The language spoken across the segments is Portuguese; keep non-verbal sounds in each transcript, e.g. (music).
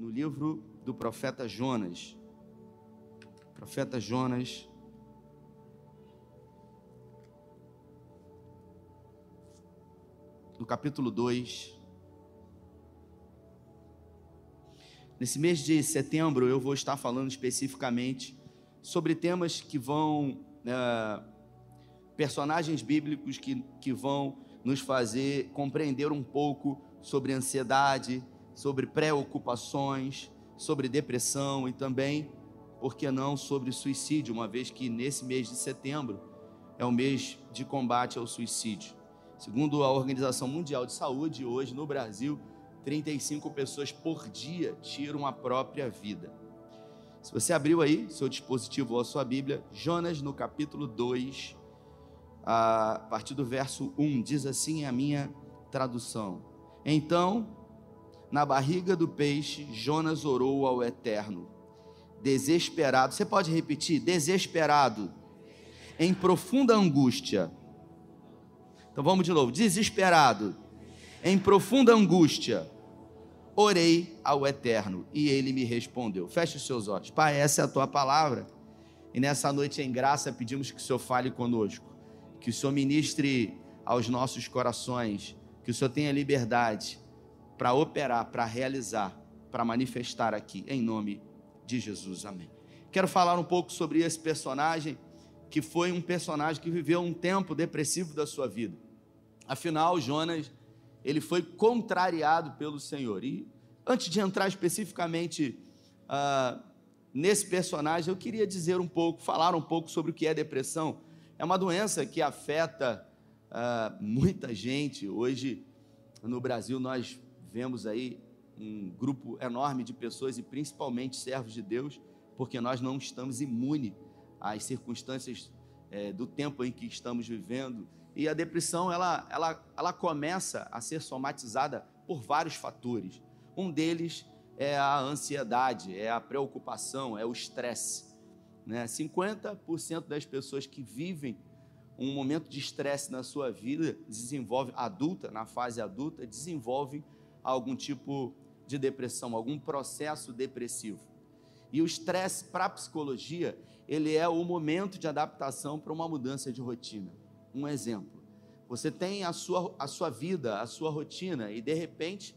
no livro do profeta Jonas. Profeta Jonas. No capítulo 2. Nesse mês de setembro, eu vou estar falando especificamente sobre temas que vão. É, personagens bíblicos que, que vão nos fazer compreender um pouco sobre ansiedade, sobre preocupações, sobre depressão e também, por que não, sobre suicídio, uma vez que nesse mês de setembro é o mês de combate ao suicídio. Segundo a Organização Mundial de Saúde, hoje no Brasil, 35 pessoas por dia tiram a própria vida. Se você abriu aí seu dispositivo ou a sua Bíblia, Jonas no capítulo 2, a partir do verso 1, diz assim a minha tradução. Então, na barriga do peixe, Jonas orou ao Eterno, desesperado. Você pode repetir? Desesperado, em profunda angústia. Então vamos de novo. Desesperado, em profunda angústia, orei ao Eterno e ele me respondeu. Feche os seus olhos. Pai, essa é a tua palavra. E nessa noite em graça pedimos que o Senhor fale conosco, que o Senhor ministre aos nossos corações, que o Senhor tenha liberdade para operar, para realizar, para manifestar aqui, em nome de Jesus. Amém. Quero falar um pouco sobre esse personagem, que foi um personagem que viveu um tempo depressivo da sua vida. Afinal, Jonas, ele foi contrariado pelo Senhor. E antes de entrar especificamente uh, nesse personagem, eu queria dizer um pouco, falar um pouco sobre o que é depressão. É uma doença que afeta uh, muita gente. Hoje, no Brasil, nós vemos aí um grupo enorme de pessoas e principalmente servos de Deus, porque nós não estamos imunes às circunstâncias é, do tempo em que estamos vivendo. E a depressão ela, ela, ela começa a ser somatizada por vários fatores. Um deles é a ansiedade, é a preocupação, é o estresse. Né? 50% das pessoas que vivem um momento de estresse na sua vida desenvolve adulta, na fase adulta, desenvolve algum tipo de depressão, algum processo depressivo. E o estresse para a psicologia, ele é o momento de adaptação para uma mudança de rotina. Um exemplo, você tem a sua, a sua vida, a sua rotina, e de repente,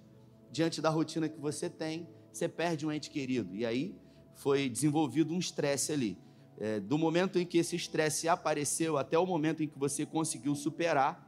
diante da rotina que você tem, você perde um ente querido. E aí foi desenvolvido um estresse ali. É, do momento em que esse estresse apareceu até o momento em que você conseguiu superar,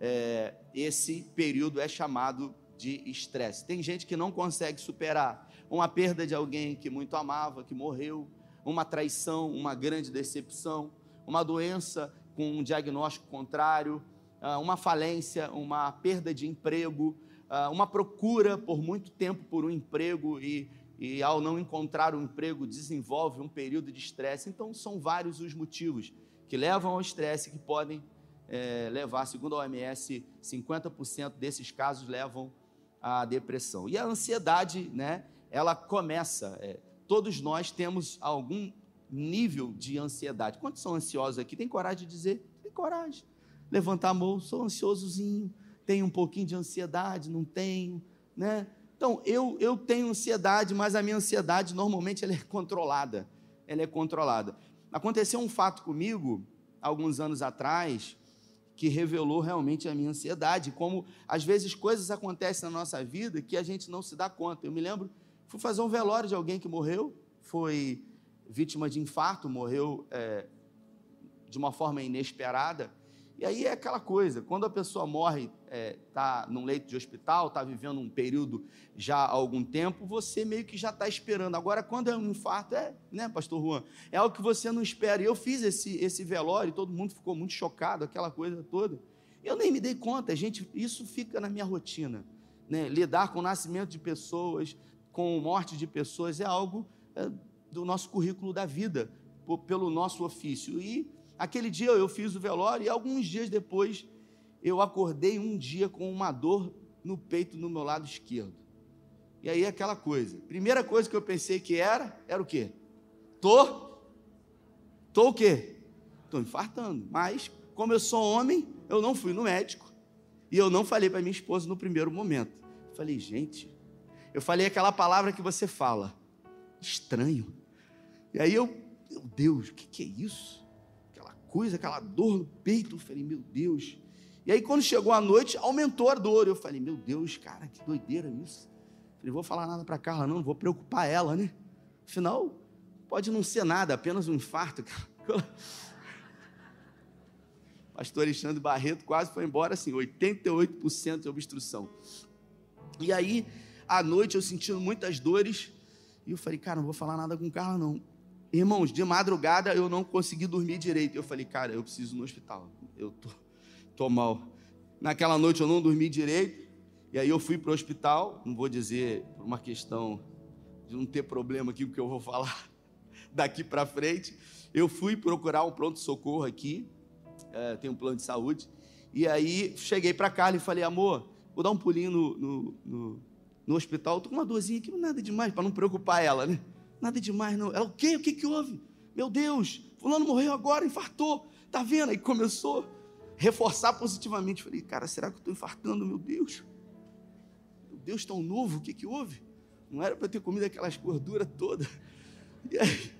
é, esse período é chamado de estresse. Tem gente que não consegue superar uma perda de alguém que muito amava, que morreu, uma traição, uma grande decepção, uma doença com um diagnóstico contrário, ah, uma falência, uma perda de emprego, ah, uma procura por muito tempo por um emprego e, e ao não encontrar um emprego desenvolve um período de estresse. Então são vários os motivos que levam ao estresse que podem é, levar, segundo a OMS, 50% desses casos levam a depressão. E a ansiedade, né, ela começa. É, todos nós temos algum nível de ansiedade. Quantos são ansiosos aqui? Tem coragem de dizer? Tem coragem. Levantar a mão, sou ansiosozinho, tenho um pouquinho de ansiedade, não tenho, né? Então, eu, eu tenho ansiedade, mas a minha ansiedade normalmente ela é (laughs) controlada. Ela é controlada. Aconteceu um fato comigo, alguns anos atrás, que revelou realmente a minha ansiedade, como às vezes coisas acontecem na nossa vida que a gente não se dá conta. Eu me lembro, fui fazer um velório de alguém que morreu, foi vítima de infarto, morreu é, de uma forma inesperada. E aí é aquela coisa, quando a pessoa morre, está é, tá num leito de hospital, está vivendo um período já há algum tempo, você meio que já está esperando. Agora, quando é um infarto, é, né, pastor Juan? É algo que você não espera. E eu fiz esse, esse velório, todo mundo ficou muito chocado, aquela coisa toda. Eu nem me dei conta, gente, isso fica na minha rotina. Né? Lidar com o nascimento de pessoas, com morte de pessoas, é algo é, do nosso currículo da vida, pelo nosso ofício. E Aquele dia eu fiz o velório e alguns dias depois eu acordei um dia com uma dor no peito no meu lado esquerdo. E aí aquela coisa. Primeira coisa que eu pensei que era, era o quê? Tô tô o quê? Tô infartando. Mas como eu sou homem, eu não fui no médico. E eu não falei para minha esposa no primeiro momento. Falei, gente, Eu falei aquela palavra que você fala. Estranho. E aí eu, meu Deus, o que, que é isso? Coisa, aquela dor no peito. Eu falei, meu Deus. E aí, quando chegou a noite, aumentou a dor. Eu falei, meu Deus, cara, que doideira isso. Eu falei, vou falar nada para Carla, não, vou preocupar ela, né? Afinal, pode não ser nada, apenas um infarto. (laughs) Pastor Alexandre Barreto quase foi embora, assim, 88% de obstrução. E aí, à noite, eu sentindo muitas dores, e eu falei, cara, não vou falar nada com Carla, não. Irmãos, de madrugada eu não consegui dormir direito. Eu falei, cara, eu preciso ir no hospital. Eu tô, tô mal. Naquela noite eu não dormi direito. E aí eu fui para o hospital. Não vou dizer por uma questão de não ter problema aqui, porque eu vou falar (laughs) daqui para frente. Eu fui procurar um pronto-socorro aqui é, tem um plano de saúde. E aí cheguei para Carla e falei, amor, vou dar um pulinho no, no, no, no hospital, estou com uma dorzinha aqui, nada demais, para não preocupar ela, né? Nada demais, não. Ela, o quê? O que, que houve? Meu Deus, fulano morreu agora, infartou. Tá vendo? Aí começou a reforçar positivamente. Falei, cara, será que eu estou infartando, meu Deus? Meu Deus, tão novo, o que, que houve? Não era para ter comido aquelas gorduras todas. (laughs) E aí,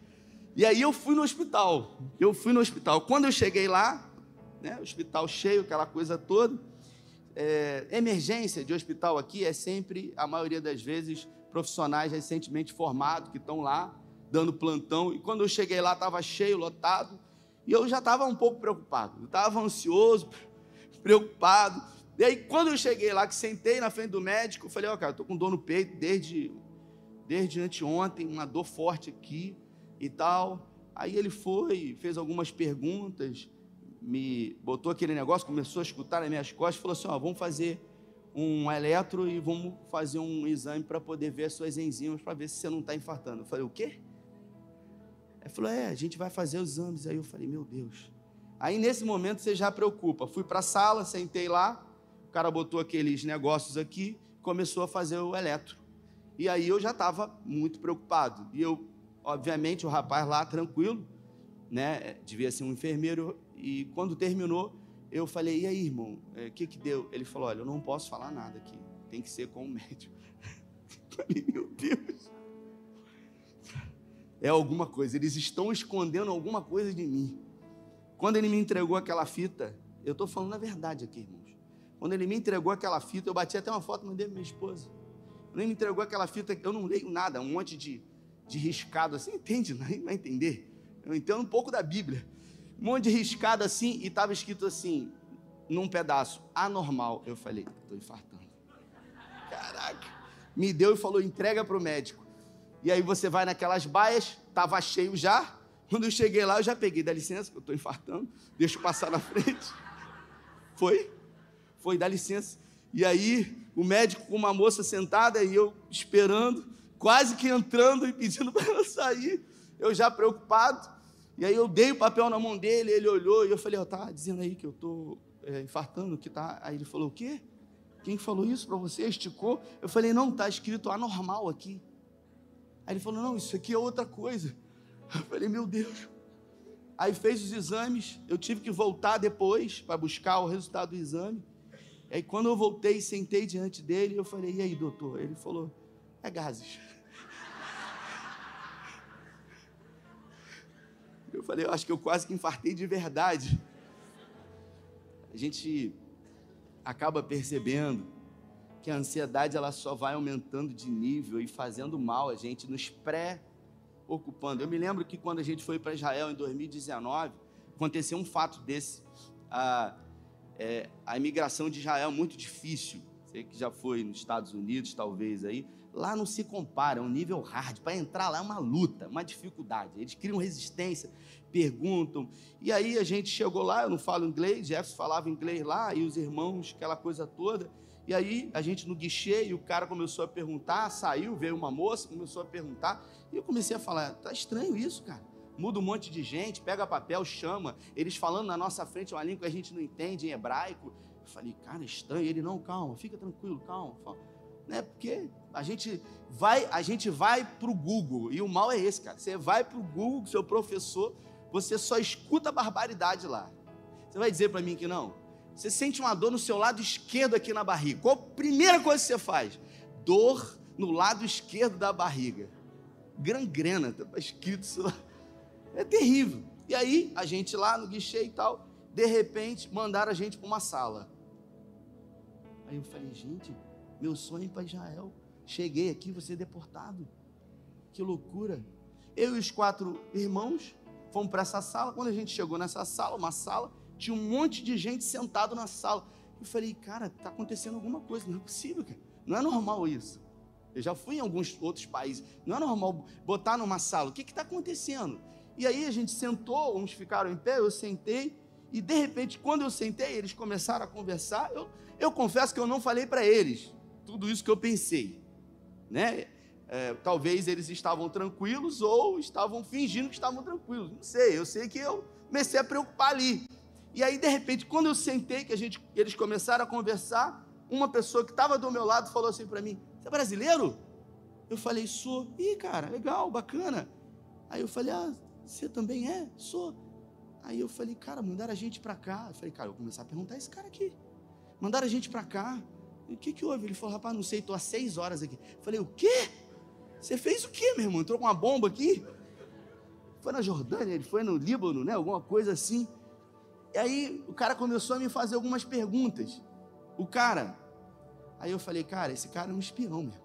e aí eu fui no hospital. Eu fui no hospital. Quando eu cheguei lá, né? Hospital cheio, aquela coisa toda. É, emergência de hospital aqui é sempre, a maioria das vezes, profissionais recentemente formados que estão lá dando plantão. E quando eu cheguei lá, estava cheio, lotado. E eu já estava um pouco preocupado. Estava ansioso, (laughs) preocupado. E aí, quando eu cheguei lá, que sentei na frente do médico, eu falei: Ó, oh, cara, estou com dor no peito desde, desde anteontem, uma dor forte aqui e tal. Aí ele foi, fez algumas perguntas me botou aquele negócio, começou a escutar nas minhas costas, falou assim: ó, vamos fazer um eletro e vamos fazer um exame para poder ver as suas enzimas, para ver se você não está infartando. Eu falei: o quê? Ele falou: é, a gente vai fazer os exames. Aí eu falei: meu Deus. Aí nesse momento você já preocupa. Fui para a sala, sentei lá, o cara botou aqueles negócios aqui, começou a fazer o eletro. E aí eu já estava muito preocupado. E eu, obviamente, o rapaz lá, tranquilo, né? Devia ser um enfermeiro, e quando terminou, eu falei: E aí, irmão, o é, que que deu? Ele falou: Olha, eu não posso falar nada aqui, tem que ser com o médico. (laughs) falei: Meu Deus, é alguma coisa, eles estão escondendo alguma coisa de mim. Quando ele me entregou aquela fita, eu estou falando a verdade aqui, irmãos. Quando ele me entregou aquela fita, eu bati até uma foto, mandei para minha esposa. Quando ele me entregou aquela fita, eu não leio nada, um monte de, de riscado assim, entende? Não vai entender. Eu entendo um pouco da Bíblia um monte de riscado assim, e estava escrito assim, num pedaço, anormal. Eu falei, estou infartando. Caraca. Me deu e falou, entrega para o médico. E aí você vai naquelas baias, estava cheio já. Quando eu cheguei lá, eu já peguei, dá licença, que eu infartando, deixa eu passar na frente. Foi? Foi, dá licença. E aí, o médico com uma moça sentada e eu esperando, quase que entrando e pedindo (laughs) para ela sair. Eu já preocupado. E aí eu dei o papel na mão dele, ele olhou e eu falei, ó, oh, tá dizendo aí que eu tô é, infartando, que tá. Aí ele falou, o quê? Quem falou isso para você? Esticou? Eu falei, não, tá escrito anormal aqui. Aí ele falou, não, isso aqui é outra coisa. Eu falei, meu Deus. Aí fez os exames, eu tive que voltar depois para buscar o resultado do exame. Aí quando eu voltei, sentei diante dele, eu falei, e aí, doutor? Ele falou, é gases. Eu falei, eu acho que eu quase que infartei de verdade. A gente acaba percebendo que a ansiedade ela só vai aumentando de nível e fazendo mal a gente, nos pré-ocupando. Eu me lembro que quando a gente foi para Israel em 2019, aconteceu um fato desse. A, é, a imigração de Israel é muito difícil. Você que já foi nos Estados Unidos, talvez aí, Lá não se compara, é um nível hard. Para entrar lá é uma luta, uma dificuldade. Eles criam resistência, perguntam. E aí a gente chegou lá, eu não falo inglês, Jefferson falava inglês lá, e os irmãos, aquela coisa toda. E aí a gente no guichê, e o cara começou a perguntar, saiu, veio uma moça, começou a perguntar, e eu comecei a falar: tá estranho isso, cara. Muda um monte de gente, pega papel, chama, eles falando na nossa frente uma língua que a gente não entende em hebraico. Eu falei, cara, é estranho. Ele, não, calma, fica tranquilo, calma. Né? Porque a gente vai, a gente vai para o Google, e o mal é esse, cara. Você vai para o Google, seu professor, você só escuta barbaridade lá. Você vai dizer para mim que não? Você sente uma dor no seu lado esquerdo aqui na barriga. Qual a primeira coisa que você faz? Dor no lado esquerdo da barriga. Gangrena, está escrito isso lá. É terrível. E aí, a gente lá no guichê e tal, de repente, mandaram a gente para uma sala. Aí eu falei, gente, meu sonho é para Israel. Cheguei aqui, vou ser deportado. Que loucura. Eu e os quatro irmãos fomos para essa sala. Quando a gente chegou nessa sala, uma sala, tinha um monte de gente sentado na sala. Eu falei, cara, está acontecendo alguma coisa, não é possível, cara. Não é normal isso. Eu já fui em alguns outros países. Não é normal botar numa sala. O que está acontecendo? E aí a gente sentou, uns ficaram em pé, eu sentei. E de repente, quando eu sentei, eles começaram a conversar. Eu, eu confesso que eu não falei para eles tudo isso que eu pensei. Né? É, talvez eles estavam tranquilos ou estavam fingindo que estavam tranquilos. Não sei, eu sei que eu comecei a preocupar ali. E aí, de repente, quando eu sentei, que a gente, eles começaram a conversar, uma pessoa que estava do meu lado falou assim para mim: Você é brasileiro? Eu falei: Sou. Ih, cara, legal, bacana. Aí eu falei: Ah, você também é? Sou. Aí eu falei: Cara, mandaram a gente para cá. Eu falei: Cara, eu vou começar a perguntar esse cara aqui. Mandaram a gente para cá. O que, que houve? Ele falou: Rapaz, não sei, estou há seis horas aqui. Falei: O quê? Você fez o quê, meu irmão? Entrou com uma bomba aqui? Foi na Jordânia, ele foi no Líbano, né? Alguma coisa assim. E aí o cara começou a me fazer algumas perguntas. O cara. Aí eu falei, cara, esse cara é um espião, meu.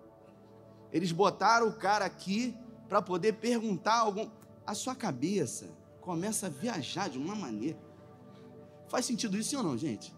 Eles botaram o cara aqui para poder perguntar algum. A sua cabeça começa a viajar de uma maneira. Faz sentido isso ou não, gente?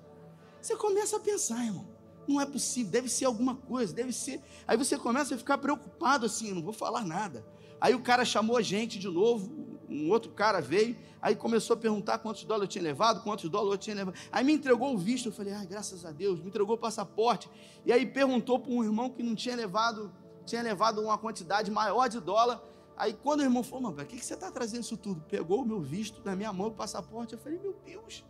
Você começa a pensar, irmão. Não é possível, deve ser alguma coisa, deve ser. Aí você começa a ficar preocupado assim, não vou falar nada. Aí o cara chamou a gente de novo, um outro cara veio, aí começou a perguntar quantos dólares eu tinha levado, quantos dólares eu tinha levado. Aí me entregou o visto, eu falei, ai, graças a Deus, me entregou o passaporte. E aí perguntou para um irmão que não tinha levado, tinha levado uma quantidade maior de dólar. Aí quando o irmão falou, não, para que, que você está trazendo isso tudo? Pegou o meu visto na minha mão, o passaporte. Eu falei, meu Deus.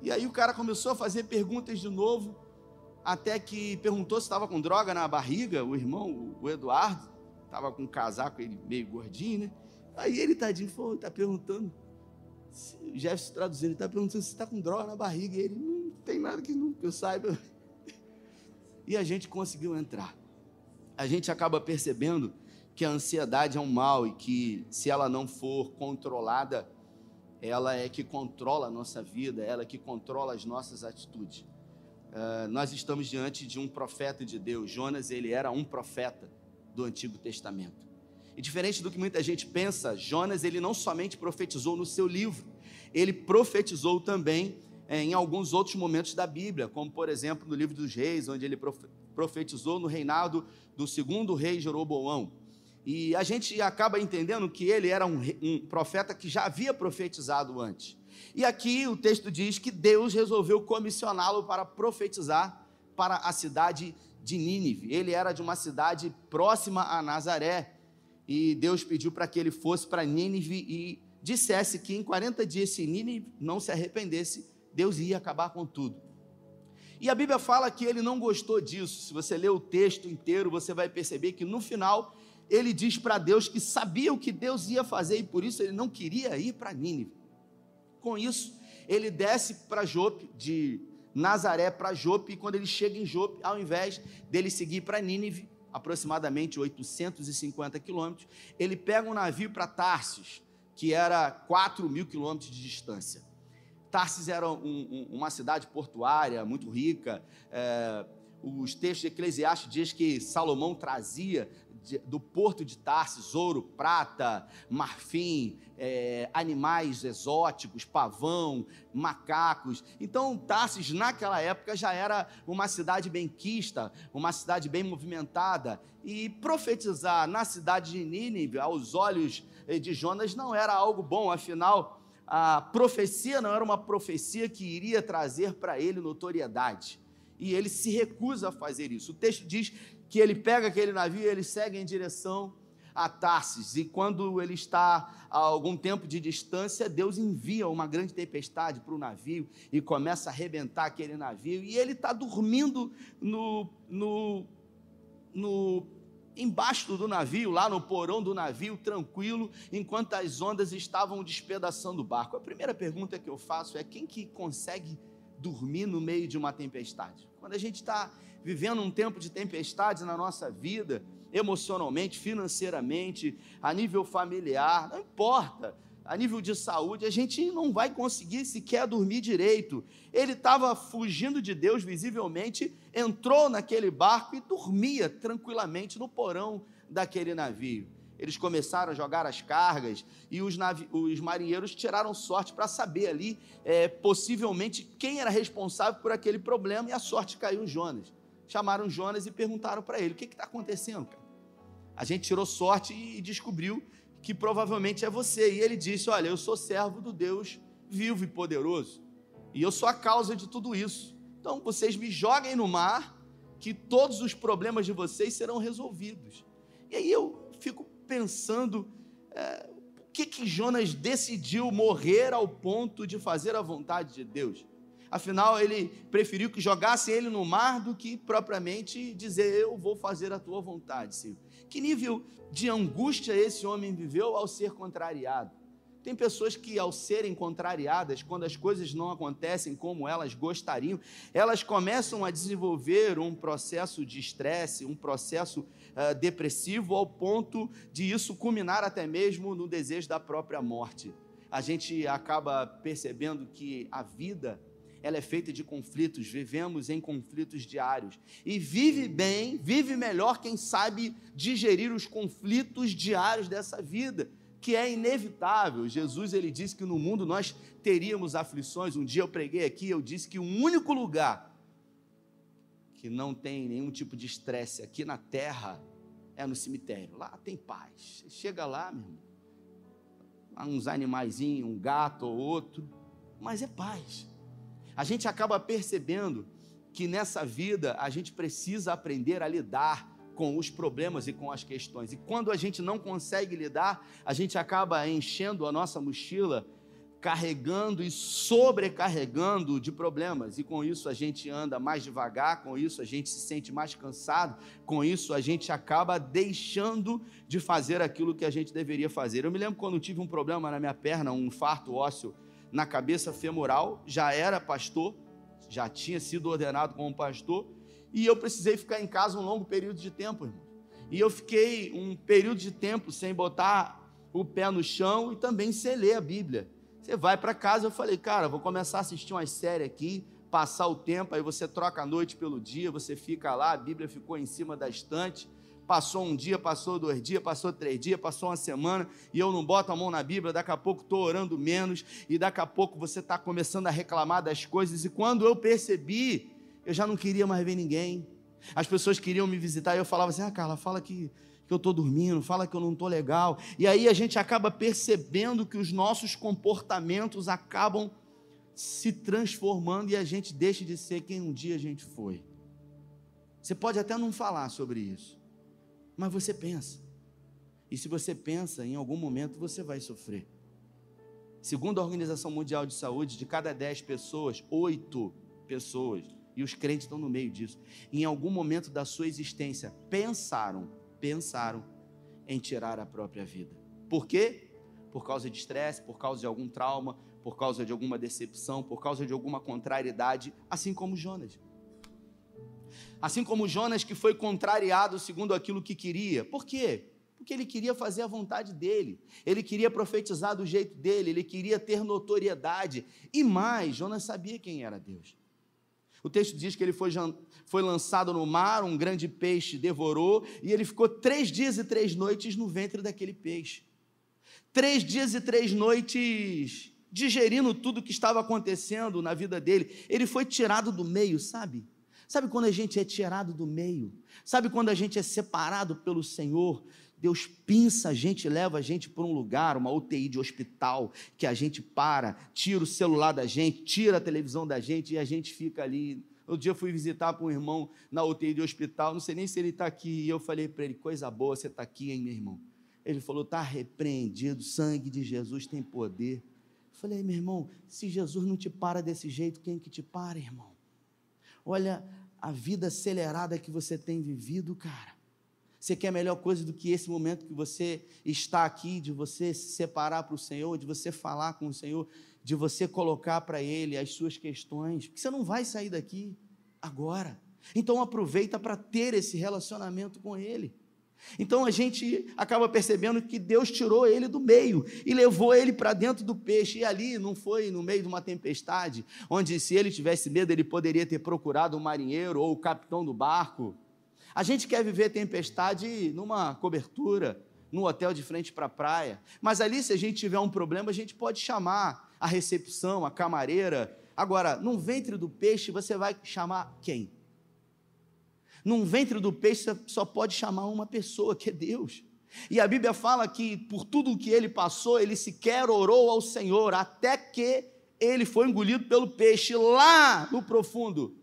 E aí o cara começou a fazer perguntas de novo, até que perguntou se estava com droga na barriga, o irmão, o Eduardo, estava com um casaco, ele meio gordinho, né? Aí ele, tadinho, falou, está perguntando, o Jefferson traduzindo, ele está perguntando se está com droga na barriga. E ele, não tem nada que, não, que eu saiba. (laughs) E a gente conseguiu entrar. A gente acaba percebendo que a ansiedade é um mal e que se ela não for controlada, ela é que controla a nossa vida, ela é que controla as nossas atitudes. Uh, nós estamos diante de um profeta de Deus. Jonas, ele era um profeta do Antigo Testamento. E diferente do que muita gente pensa, Jonas ele não somente profetizou no seu livro, ele profetizou também é, em alguns outros momentos da Bíblia, como por exemplo no livro dos Reis, onde ele profetizou no reinado do segundo rei Jeroboão. E a gente acaba entendendo que ele era um, um profeta que já havia profetizado antes. E aqui o texto diz que Deus resolveu comissioná-lo para profetizar para a cidade de Nínive. Ele era de uma cidade próxima a Nazaré, e Deus pediu para que ele fosse para Nínive e dissesse que em 40 dias, se Nínive não se arrependesse, Deus ia acabar com tudo. E a Bíblia fala que ele não gostou disso. Se você ler o texto inteiro, você vai perceber que no final ele diz para Deus que sabia o que Deus ia fazer e por isso ele não queria ir para Nínive. Com isso, ele desce para Jope, de Nazaré para Jope, e quando ele chega em Jope, ao invés dele seguir para Nínive, aproximadamente 850 quilômetros, ele pega um navio para Tarsis, que era 4 mil quilômetros de distância. Tarsis era um, um, uma cidade portuária muito rica. É, os textos eclesiásticos dizem que Salomão trazia de, do porto de Tarsis, ouro, prata, marfim, é, animais exóticos, pavão, macacos. Então, Tarsis, naquela época, já era uma cidade bem quista, uma cidade bem movimentada. E profetizar na cidade de Nínive, aos olhos eh, de Jonas, não era algo bom, afinal, a profecia não era uma profecia que iria trazer para ele notoriedade. E ele se recusa a fazer isso. O texto diz que ele pega aquele navio e ele segue em direção a Tarsis. E quando ele está a algum tempo de distância, Deus envia uma grande tempestade para o navio e começa a arrebentar aquele navio. E ele está dormindo no, no, no embaixo do navio, lá no porão do navio, tranquilo, enquanto as ondas estavam despedaçando o barco. A primeira pergunta que eu faço é quem que consegue dormir no meio de uma tempestade. Quando a gente está vivendo um tempo de tempestades na nossa vida, emocionalmente, financeiramente, a nível familiar, não importa, a nível de saúde, a gente não vai conseguir sequer dormir direito. Ele estava fugindo de Deus visivelmente, entrou naquele barco e dormia tranquilamente no porão daquele navio. Eles começaram a jogar as cargas e os, os marinheiros tiraram sorte para saber ali, é, possivelmente, quem era responsável por aquele problema, e a sorte caiu em Jonas. Chamaram Jonas e perguntaram para ele: o que está acontecendo, cara? A gente tirou sorte e descobriu que provavelmente é você. E ele disse: Olha, eu sou servo do Deus vivo e poderoso, e eu sou a causa de tudo isso. Então vocês me joguem no mar, que todos os problemas de vocês serão resolvidos. E aí eu fico pensando, é, por que, que Jonas decidiu morrer ao ponto de fazer a vontade de Deus? Afinal, ele preferiu que jogassem ele no mar do que propriamente dizer: Eu vou fazer a tua vontade, Senhor. Que nível de angústia esse homem viveu ao ser contrariado? Tem pessoas que, ao serem contrariadas, quando as coisas não acontecem como elas gostariam, elas começam a desenvolver um processo de estresse, um processo uh, depressivo, ao ponto de isso culminar até mesmo no desejo da própria morte. A gente acaba percebendo que a vida ela é feita de conflitos, vivemos em conflitos diários. E vive bem, vive melhor quem sabe digerir os conflitos diários dessa vida que é inevitável. Jesus ele disse que no mundo nós teríamos aflições. Um dia eu preguei aqui, eu disse que o único lugar que não tem nenhum tipo de estresse aqui na terra é no cemitério. Lá tem paz. Chega lá, meu irmão, uns animaizinhos, um gato ou outro, mas é paz. A gente acaba percebendo que nessa vida a gente precisa aprender a lidar com os problemas e com as questões. E quando a gente não consegue lidar, a gente acaba enchendo a nossa mochila, carregando e sobrecarregando de problemas. E com isso a gente anda mais devagar, com isso a gente se sente mais cansado, com isso a gente acaba deixando de fazer aquilo que a gente deveria fazer. Eu me lembro quando tive um problema na minha perna, um infarto ósseo na cabeça femoral, já era pastor, já tinha sido ordenado como pastor e eu precisei ficar em casa um longo período de tempo, irmão. E eu fiquei um período de tempo sem botar o pé no chão e também sem ler a Bíblia. Você vai para casa, eu falei, cara, vou começar a assistir uma série aqui, passar o tempo, aí você troca a noite pelo dia, você fica lá, a Bíblia ficou em cima da estante. Passou um dia, passou dois dias, passou três dias, passou uma semana, e eu não boto a mão na Bíblia, daqui a pouco estou orando menos, e daqui a pouco você está começando a reclamar das coisas, e quando eu percebi, eu já não queria mais ver ninguém. As pessoas queriam me visitar e eu falava assim: ah, Carla, fala que, que eu estou dormindo, fala que eu não estou legal. E aí a gente acaba percebendo que os nossos comportamentos acabam se transformando e a gente deixa de ser quem um dia a gente foi. Você pode até não falar sobre isso, mas você pensa. E se você pensa, em algum momento você vai sofrer. Segundo a Organização Mundial de Saúde, de cada 10 pessoas, 8 pessoas e os crentes estão no meio disso. Em algum momento da sua existência, pensaram, pensaram em tirar a própria vida. Por quê? Por causa de estresse, por causa de algum trauma, por causa de alguma decepção, por causa de alguma contrariedade, assim como Jonas. Assim como Jonas que foi contrariado segundo aquilo que queria. Por quê? Porque ele queria fazer a vontade dele, ele queria profetizar do jeito dele, ele queria ter notoriedade. E mais, Jonas sabia quem era Deus. O texto diz que ele foi, foi lançado no mar, um grande peixe devorou, e ele ficou três dias e três noites no ventre daquele peixe. Três dias e três noites digerindo tudo que estava acontecendo na vida dele. Ele foi tirado do meio, sabe? Sabe quando a gente é tirado do meio? Sabe quando a gente é separado pelo Senhor? Deus pinça a gente, leva a gente para um lugar, uma UTI de hospital, que a gente para, tira o celular da gente, tira a televisão da gente e a gente fica ali. Outro dia eu fui visitar para um irmão na UTI de hospital, não sei nem se ele está aqui, e eu falei para ele: coisa boa, você está aqui, hein, meu irmão? Ele falou: está repreendido, sangue de Jesus tem poder. Eu falei: meu irmão, se Jesus não te para desse jeito, quem que te para, irmão? Olha a vida acelerada que você tem vivido, cara. Você quer melhor coisa do que esse momento que você está aqui, de você se separar para o Senhor, de você falar com o Senhor, de você colocar para ele as suas questões, porque você não vai sair daqui agora. Então aproveita para ter esse relacionamento com ele. Então a gente acaba percebendo que Deus tirou ele do meio e levou ele para dentro do peixe. E ali não foi no meio de uma tempestade, onde se ele tivesse medo, ele poderia ter procurado um marinheiro ou o capitão do barco. A gente quer viver tempestade numa cobertura, num hotel de frente para a praia. Mas ali, se a gente tiver um problema, a gente pode chamar a recepção, a camareira. Agora, no ventre do peixe, você vai chamar quem? Num ventre do peixe só pode chamar uma pessoa, que é Deus. E a Bíblia fala que por tudo o que ele passou, ele sequer orou ao Senhor, até que ele foi engolido pelo peixe lá no profundo.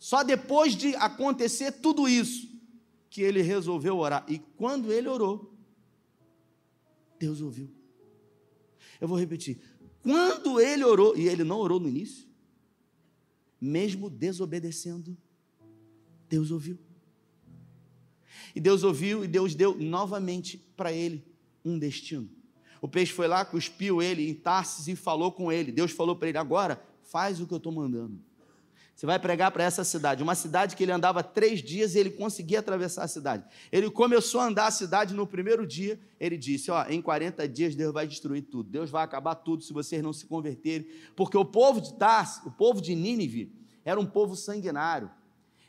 Só depois de acontecer tudo isso, que ele resolveu orar. E quando ele orou, Deus ouviu. Eu vou repetir. Quando ele orou, e ele não orou no início, mesmo desobedecendo, Deus ouviu. E Deus ouviu e Deus deu novamente para ele um destino. O peixe foi lá, cuspiu ele em Tarsis e falou com ele. Deus falou para ele: agora faz o que eu estou mandando. Você vai pregar para essa cidade, uma cidade que ele andava três dias e ele conseguia atravessar a cidade. Ele começou a andar a cidade no primeiro dia, ele disse: Ó, em 40 dias Deus vai destruir tudo, Deus vai acabar tudo se vocês não se converterem, porque o povo de Tarsis, o povo de Nínive, era um povo sanguinário.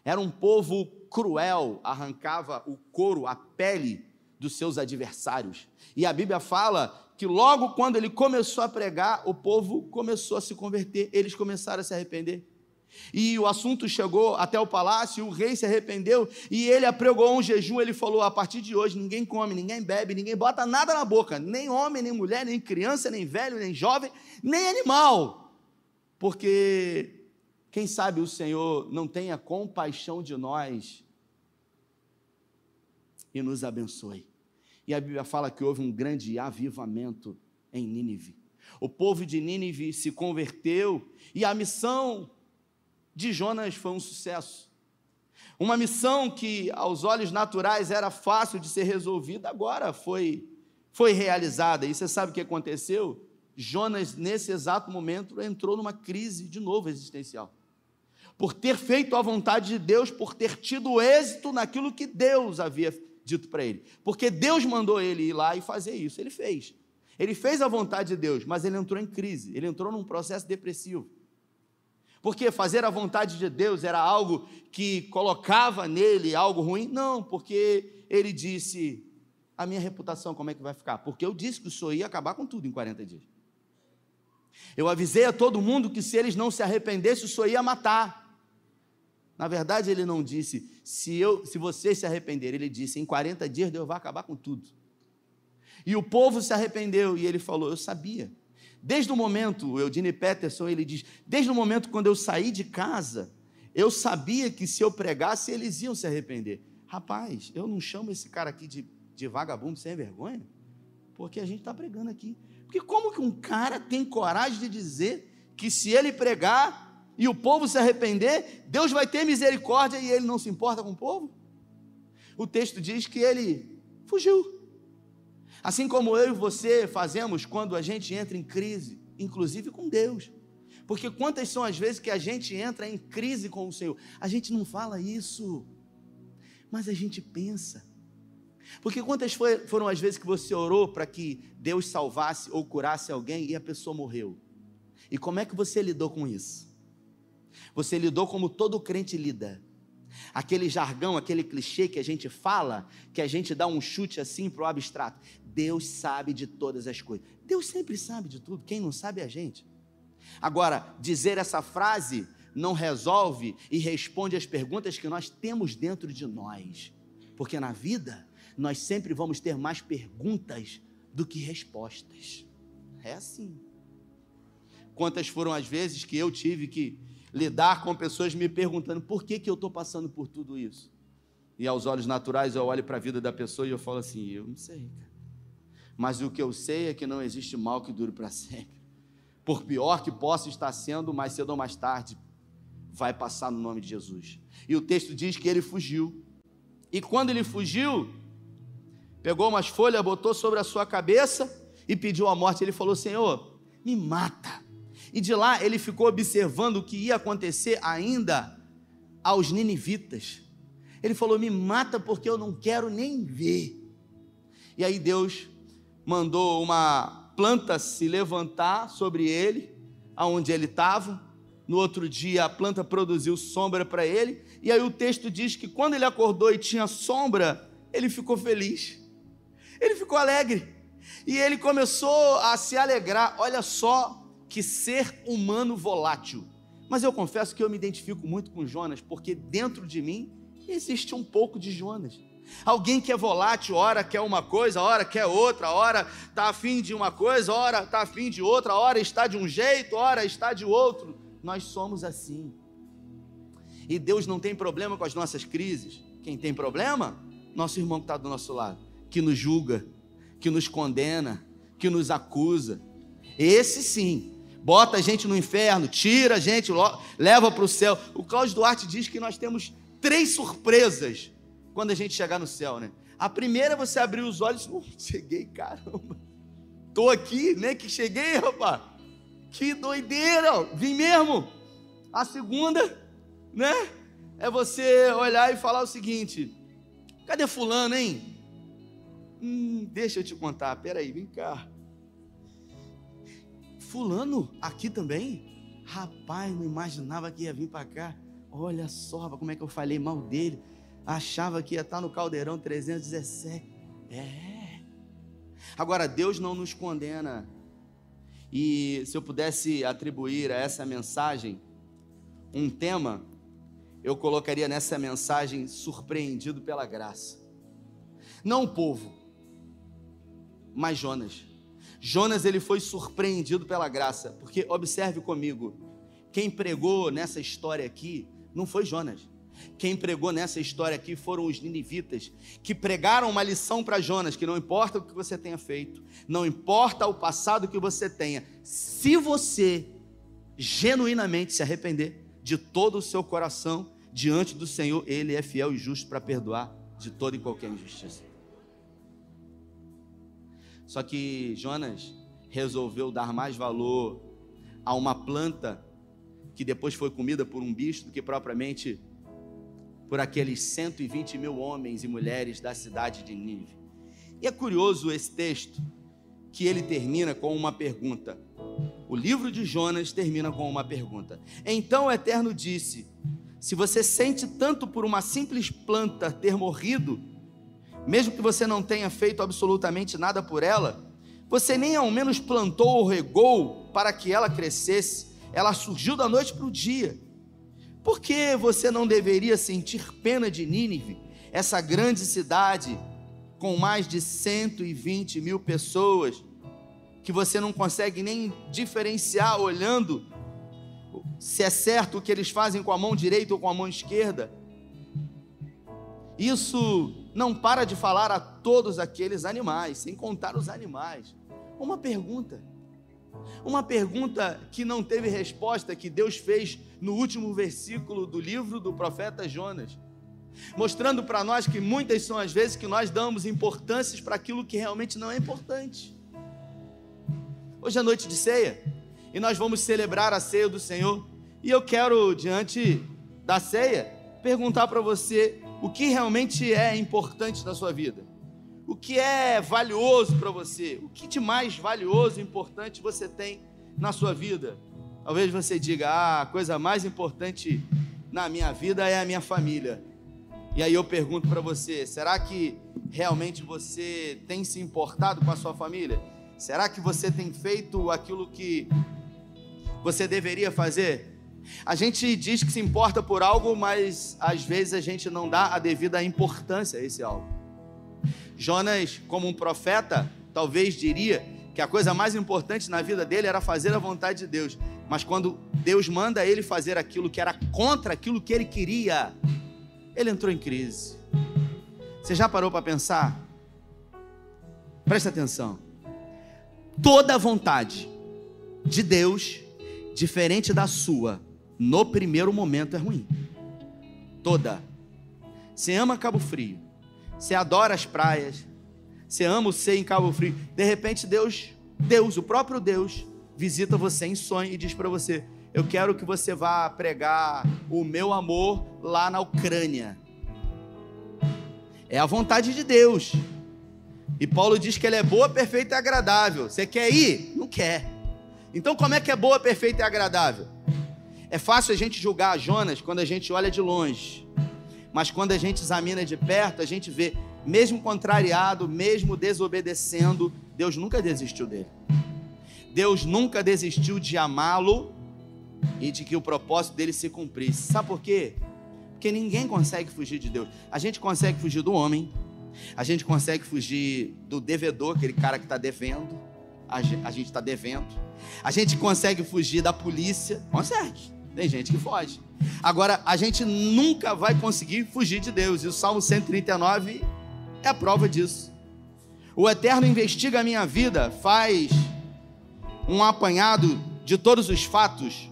Era um povo cruel, arrancava o couro, a pele dos seus adversários. E a Bíblia fala que logo quando ele começou a pregar, o povo começou a se converter, eles começaram a se arrepender. E o assunto chegou até o palácio, o rei se arrependeu e ele apregou um jejum. Ele falou: a partir de hoje, ninguém come, ninguém bebe, ninguém bota nada na boca, nem homem, nem mulher, nem criança, nem velho, nem jovem, nem animal, porque quem sabe o Senhor não tenha compaixão de nós e nos abençoe. E a Bíblia fala que houve um grande avivamento em Nínive. O povo de Nínive se converteu e a missão de Jonas foi um sucesso. Uma missão que aos olhos naturais era fácil de ser resolvida, agora foi foi realizada. E você sabe o que aconteceu? Jonas nesse exato momento entrou numa crise de novo existencial por ter feito a vontade de Deus, por ter tido êxito naquilo que Deus havia dito para ele. Porque Deus mandou ele ir lá e fazer isso. Ele fez. Ele fez a vontade de Deus, mas ele entrou em crise, ele entrou num processo depressivo. Porque fazer a vontade de Deus era algo que colocava nele algo ruim? Não, porque ele disse: a minha reputação como é que vai ficar? Porque eu disse que o senhor ia acabar com tudo em 40 dias. Eu avisei a todo mundo que se eles não se arrependessem, o senhor ia matar. Na verdade, ele não disse, se, eu, se vocês se arrependerem, ele disse, em 40 dias Deus vai acabar com tudo. E o povo se arrependeu, e ele falou, eu sabia. Desde o momento, o Eudine Peterson, ele diz, desde o momento quando eu saí de casa, eu sabia que se eu pregasse, eles iam se arrepender. Rapaz, eu não chamo esse cara aqui de, de vagabundo sem vergonha, porque a gente está pregando aqui. Porque como que um cara tem coragem de dizer que se ele pregar, e o povo se arrepender, Deus vai ter misericórdia e ele não se importa com o povo? O texto diz que ele fugiu. Assim como eu e você fazemos quando a gente entra em crise, inclusive com Deus. Porque quantas são as vezes que a gente entra em crise com o Senhor? A gente não fala isso, mas a gente pensa. Porque quantas foram as vezes que você orou para que Deus salvasse ou curasse alguém e a pessoa morreu? E como é que você lidou com isso? Você lidou como todo crente lida. Aquele jargão, aquele clichê que a gente fala, que a gente dá um chute assim para o abstrato. Deus sabe de todas as coisas. Deus sempre sabe de tudo, quem não sabe é a gente. Agora, dizer essa frase não resolve e responde às perguntas que nós temos dentro de nós. Porque na vida, nós sempre vamos ter mais perguntas do que respostas. É assim. Quantas foram as vezes que eu tive que lidar com pessoas me perguntando por que, que eu estou passando por tudo isso. E aos olhos naturais eu olho para a vida da pessoa e eu falo assim: eu não sei, cara. Mas o que eu sei é que não existe mal que dure para (laughs) sempre. Por pior que possa estar sendo, mais cedo ou mais tarde, vai passar no nome de Jesus. E o texto diz que ele fugiu. E quando ele fugiu, pegou umas folhas, botou sobre a sua cabeça e pediu a morte. Ele falou: Senhor, me mata E de lá ele ficou observando o que ia acontecer ainda aos ninivitas. Ele falou: Me mata porque eu não quero nem ver. E aí Deus mandou uma planta se levantar sobre ele, aonde ele estava. No outro dia a planta produziu sombra para ele. E aí o texto diz que quando ele acordou e tinha sombra, ele ficou feliz. Ele ficou alegre. E ele começou a se alegrar. Olha só que ser humano volátil. Mas eu confesso que eu me identifico muito com Jonas, porque dentro de mim existe um pouco de Jonas. Alguém que é volátil, ora quer uma coisa, ora quer outra, ora está afim de uma coisa, ora está afim de outra, ora está de um jeito, ora está de outro. Nós somos assim. E Deus não tem problema com as nossas crises. Quem tem problema? Nosso irmão que está do nosso lado, que nos julga, que nos condena, que nos acusa. Esse sim, bota a gente no inferno, tira a gente, leva para o céu. O Cláudio Duarte diz que nós temos três surpresas quando a gente chegar no céu, né? A primeira é você abrir os olhos, oh, cheguei, caramba. Tô aqui, né? Que cheguei, rapaz. Que doideira, vim mesmo. A segunda, né? É você olhar e falar o seguinte: cadê fulano, hein? Hum, deixa eu te contar, peraí, vem cá. Fulano aqui também? Rapaz, não imaginava que ia vir para cá. Olha só como é que eu falei mal dele. Achava que ia estar no caldeirão 317. É. Agora, Deus não nos condena. E se eu pudesse atribuir a essa mensagem um tema, eu colocaria nessa mensagem surpreendido pela graça. Não o povo, mas Jonas. Jonas ele foi surpreendido pela graça, porque observe comigo, quem pregou nessa história aqui não foi Jonas. Quem pregou nessa história aqui foram os ninivitas, que pregaram uma lição para Jonas, que não importa o que você tenha feito, não importa o passado que você tenha, se você genuinamente se arrepender de todo o seu coração diante do Senhor, ele é fiel e justo para perdoar de toda e qualquer injustiça. Só que Jonas resolveu dar mais valor a uma planta que depois foi comida por um bicho do que propriamente por aqueles 120 mil homens e mulheres da cidade de Nínive. E é curioso esse texto que ele termina com uma pergunta. O livro de Jonas termina com uma pergunta. Então o Eterno disse: Se você sente tanto por uma simples planta ter morrido, mesmo que você não tenha feito absolutamente nada por ela, você nem ao menos plantou ou regou para que ela crescesse, ela surgiu da noite para o dia. Por que você não deveria sentir pena de Nínive, essa grande cidade com mais de 120 mil pessoas, que você não consegue nem diferenciar olhando se é certo o que eles fazem com a mão direita ou com a mão esquerda? Isso não para de falar a todos aqueles animais, sem contar os animais. Uma pergunta. Uma pergunta que não teve resposta, que Deus fez no último versículo do livro do profeta Jonas, mostrando para nós que muitas são as vezes que nós damos importâncias para aquilo que realmente não é importante. Hoje é noite de ceia e nós vamos celebrar a ceia do Senhor. E eu quero, diante da ceia, perguntar para você o que realmente é importante na sua vida. O que é valioso para você? O que de mais valioso e importante você tem na sua vida? Talvez você diga: ah, a coisa mais importante na minha vida é a minha família. E aí eu pergunto para você: será que realmente você tem se importado com a sua família? Será que você tem feito aquilo que você deveria fazer? A gente diz que se importa por algo, mas às vezes a gente não dá a devida importância a esse algo. Jonas, como um profeta, talvez diria que a coisa mais importante na vida dele era fazer a vontade de Deus. Mas quando Deus manda ele fazer aquilo que era contra aquilo que ele queria, ele entrou em crise. Você já parou para pensar? Presta atenção. Toda vontade de Deus, diferente da sua, no primeiro momento é ruim. Toda. Você ama Cabo Frio. Você adora as praias. Você ama o ser em Cabo Frio. De repente, Deus, Deus, o próprio Deus, visita você em sonho e diz para você: Eu quero que você vá pregar o meu amor lá na Ucrânia. É a vontade de Deus. E Paulo diz que ela é boa, perfeita e agradável. Você quer ir? Não quer. Então, como é que é boa, perfeita e agradável? É fácil a gente julgar Jonas quando a gente olha de longe. Mas quando a gente examina de perto, a gente vê, mesmo contrariado, mesmo desobedecendo, Deus nunca desistiu dele. Deus nunca desistiu de amá-lo e de que o propósito dele se cumprisse. Sabe por quê? Porque ninguém consegue fugir de Deus. A gente consegue fugir do homem, a gente consegue fugir do devedor, aquele cara que está devendo. A gente está devendo. A gente consegue fugir da polícia. Consegue. Tem gente que foge. Agora, a gente nunca vai conseguir fugir de Deus. E o Salmo 139 é a prova disso. O Eterno investiga a minha vida, faz um apanhado de todos os fatos.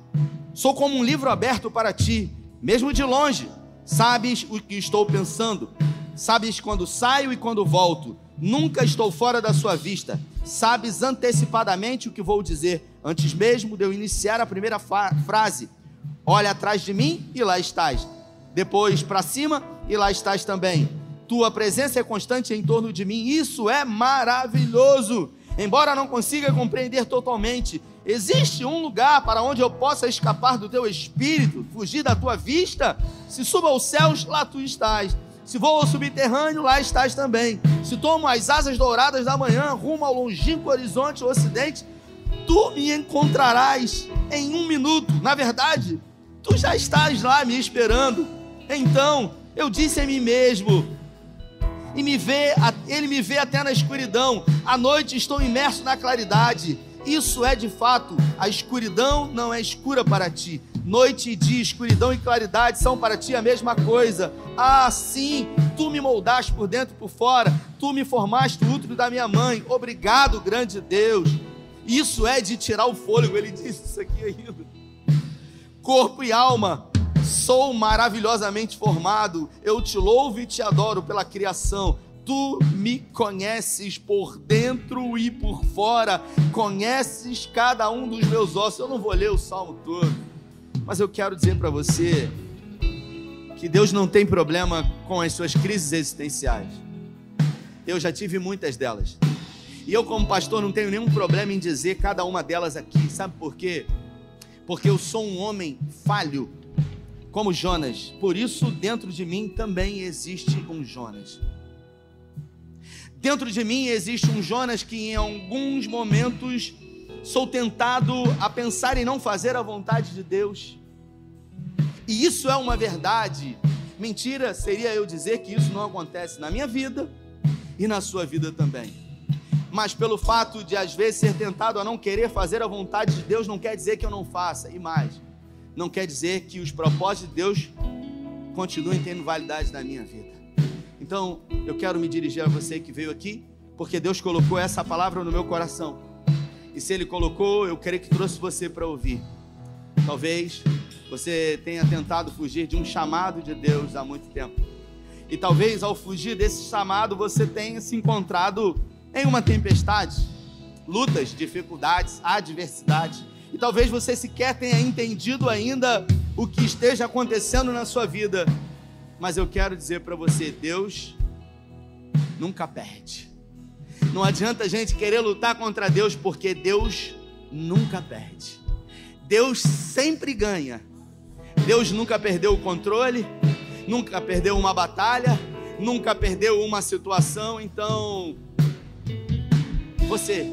Sou como um livro aberto para ti, mesmo de longe. Sabes o que estou pensando. Sabes quando saio e quando volto. Nunca estou fora da sua vista. Sabes antecipadamente o que vou dizer, antes mesmo de eu iniciar a primeira frase. Olha atrás de mim e lá estás. Depois para cima e lá estás também. Tua presença é constante em torno de mim. Isso é maravilhoso. Embora não consiga compreender totalmente, existe um lugar para onde eu possa escapar do teu espírito, fugir da tua vista? Se subo aos céus, lá tu estás. Se vou ao subterrâneo, lá estás também. Se tomo as asas douradas da manhã, rumo ao longínquo horizonte ocidente, tu me encontrarás em um minuto. Na verdade, tu já estás lá me esperando. Então eu disse a mim mesmo, e me vê, ele me vê até na escuridão. À noite estou imerso na claridade. Isso é de fato, a escuridão não é escura para ti. Noite e dia, escuridão e claridade são para ti a mesma coisa. Ah, sim, tu me moldaste por dentro e por fora, tu me formaste o útero da minha mãe. Obrigado, grande Deus. Isso é de tirar o fôlego, ele disse isso aqui ainda corpo e alma. Sou maravilhosamente formado. Eu te louvo e te adoro pela criação. Tu me conheces por dentro e por fora, conheces cada um dos meus ossos. Eu não vou ler o salmo todo, mas eu quero dizer para você que Deus não tem problema com as suas crises existenciais. Eu já tive muitas delas. E eu, como pastor, não tenho nenhum problema em dizer cada uma delas aqui. Sabe por quê? Porque eu sou um homem falho, como Jonas. Por isso, dentro de mim também existe um Jonas. Dentro de mim existe um Jonas que em alguns momentos sou tentado a pensar em não fazer a vontade de Deus. E isso é uma verdade. Mentira seria eu dizer que isso não acontece na minha vida e na sua vida também mas pelo fato de às vezes ser tentado a não querer fazer a vontade de Deus, não quer dizer que eu não faça. E mais, não quer dizer que os propósitos de Deus continuem tendo validade na minha vida. Então, eu quero me dirigir a você que veio aqui, porque Deus colocou essa palavra no meu coração. E se Ele colocou, eu creio que trouxe você para ouvir. Talvez você tenha tentado fugir de um chamado de Deus há muito tempo. E talvez ao fugir desse chamado você tenha se encontrado em uma tempestade, lutas, dificuldades, adversidade. E talvez você sequer tenha entendido ainda o que esteja acontecendo na sua vida. Mas eu quero dizer para você, Deus nunca perde. Não adianta a gente querer lutar contra Deus, porque Deus nunca perde. Deus sempre ganha. Deus nunca perdeu o controle, nunca perdeu uma batalha, nunca perdeu uma situação. Então, você,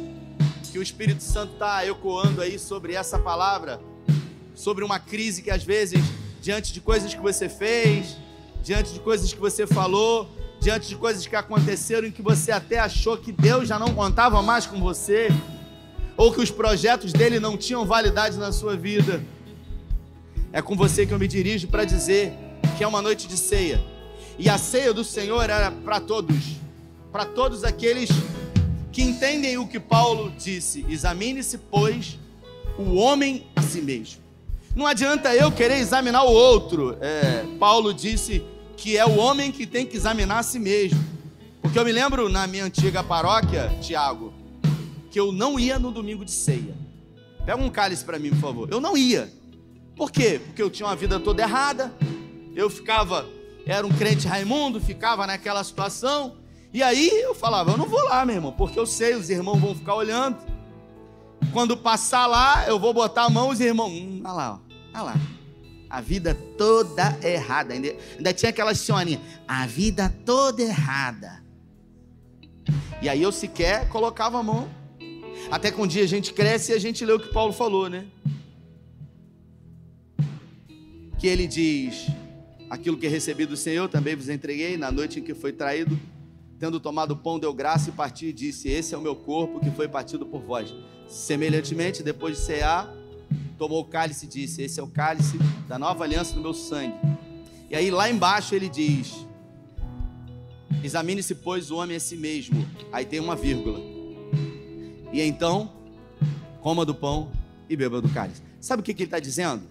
que o Espírito Santo está ecoando aí sobre essa palavra, sobre uma crise que às vezes, diante de coisas que você fez, diante de coisas que você falou, diante de coisas que aconteceram em que você até achou que Deus já não contava mais com você, ou que os projetos dele não tinham validade na sua vida. É com você que eu me dirijo para dizer que é uma noite de ceia. E a ceia do Senhor era para todos, para todos aqueles que entendem o que Paulo disse: examine-se, pois, o homem a si mesmo. Não adianta eu querer examinar o outro. É, Paulo disse que é o homem que tem que examinar a si mesmo. Porque eu me lembro na minha antiga paróquia, Tiago, que eu não ia no domingo de ceia. Pega um cálice para mim, por favor. Eu não ia. Por quê? Porque eu tinha uma vida toda errada. Eu ficava, era um crente Raimundo, ficava naquela situação. E aí eu falava, eu não vou lá, meu irmão, porque eu sei, os irmãos vão ficar olhando. Quando passar lá, eu vou botar a mão, os irmãos, hum, olha lá, olha lá. A vida toda errada. Ainda, ainda tinha aquela senhorinha, a vida toda errada. E aí eu sequer colocava a mão. Até que um dia a gente cresce e a gente lê o que Paulo falou, né? Que ele diz: Aquilo que recebi do Senhor também vos entreguei na noite em que foi traído. Tendo tomado o pão, deu graça e partiu e disse: Esse é o meu corpo que foi partido por vós. Semelhantemente, depois de cear, tomou o cálice e disse: Esse é o cálice da nova aliança do meu sangue. E aí lá embaixo ele diz: Examine-se, pois, o homem a si mesmo. Aí tem uma vírgula. E então, coma do pão e beba do cálice. Sabe o que, que ele está dizendo?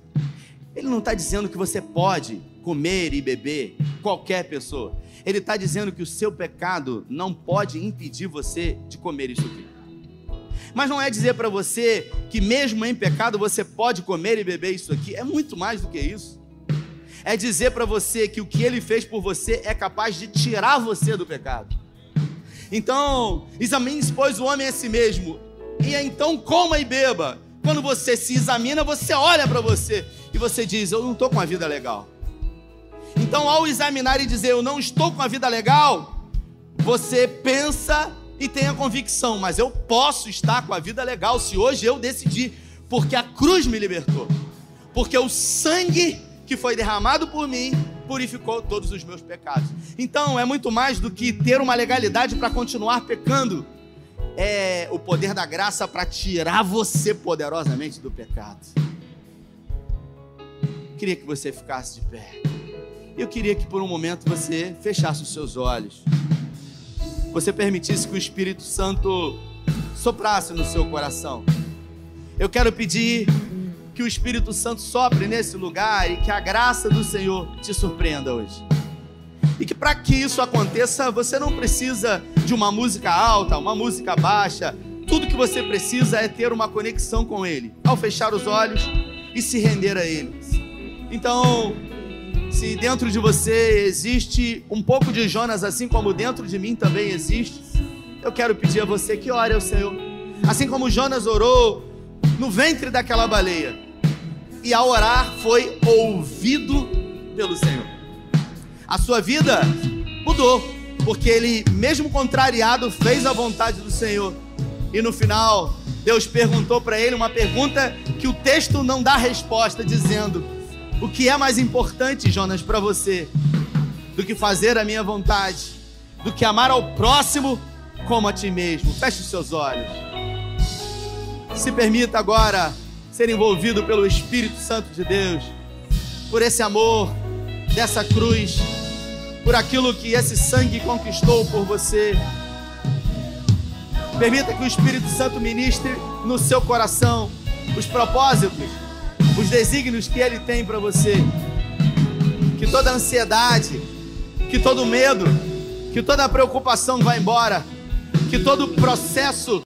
Ele não está dizendo que você pode comer e beber qualquer pessoa. Ele está dizendo que o seu pecado não pode impedir você de comer isso aqui. Mas não é dizer para você que, mesmo em pecado, você pode comer e beber isso aqui. É muito mais do que isso. É dizer para você que o que ele fez por você é capaz de tirar você do pecado. Então, examine-se, pois, o homem é si mesmo. E então coma e beba. Quando você se examina, você olha para você e você diz: Eu não estou com a vida legal. Então, ao examinar e dizer: Eu não estou com a vida legal, você pensa e tem a convicção, mas eu posso estar com a vida legal se hoje eu decidir, porque a cruz me libertou, porque o sangue que foi derramado por mim purificou todos os meus pecados. Então é muito mais do que ter uma legalidade para continuar pecando. É o poder da graça para tirar você poderosamente do pecado. Queria que você ficasse de pé. Eu queria que por um momento você fechasse os seus olhos. Você permitisse que o Espírito Santo soprasse no seu coração. Eu quero pedir que o Espírito Santo sopre nesse lugar e que a graça do Senhor te surpreenda hoje. E que para que isso aconteça, você não precisa de uma música alta, uma música baixa. Tudo que você precisa é ter uma conexão com Ele, ao fechar os olhos e se render a Ele. Então, se dentro de você existe um pouco de Jonas, assim como dentro de mim também existe, eu quero pedir a você que ore ao Senhor. Assim como Jonas orou no ventre daquela baleia, e ao orar foi ouvido pelo Senhor. A sua vida mudou, porque ele, mesmo contrariado, fez a vontade do Senhor. E no final, Deus perguntou para ele uma pergunta que o texto não dá resposta, dizendo: O que é mais importante, Jonas, para você, do que fazer a minha vontade, do que amar ao próximo como a ti mesmo? Feche os seus olhos. Se permita agora ser envolvido pelo Espírito Santo de Deus, por esse amor dessa cruz, por aquilo que esse sangue conquistou por você. Permita que o Espírito Santo ministre no seu coração os propósitos, os desígnios que ele tem para você. Que toda ansiedade, que todo medo, que toda preocupação vá embora, que todo processo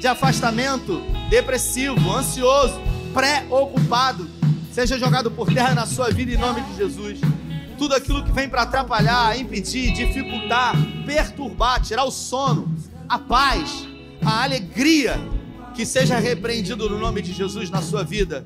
de afastamento depressivo, ansioso, preocupado, seja jogado por terra na sua vida em nome de Jesus. Tudo aquilo que vem para atrapalhar, impedir, dificultar, perturbar, tirar o sono, a paz, a alegria, que seja repreendido no nome de Jesus na sua vida.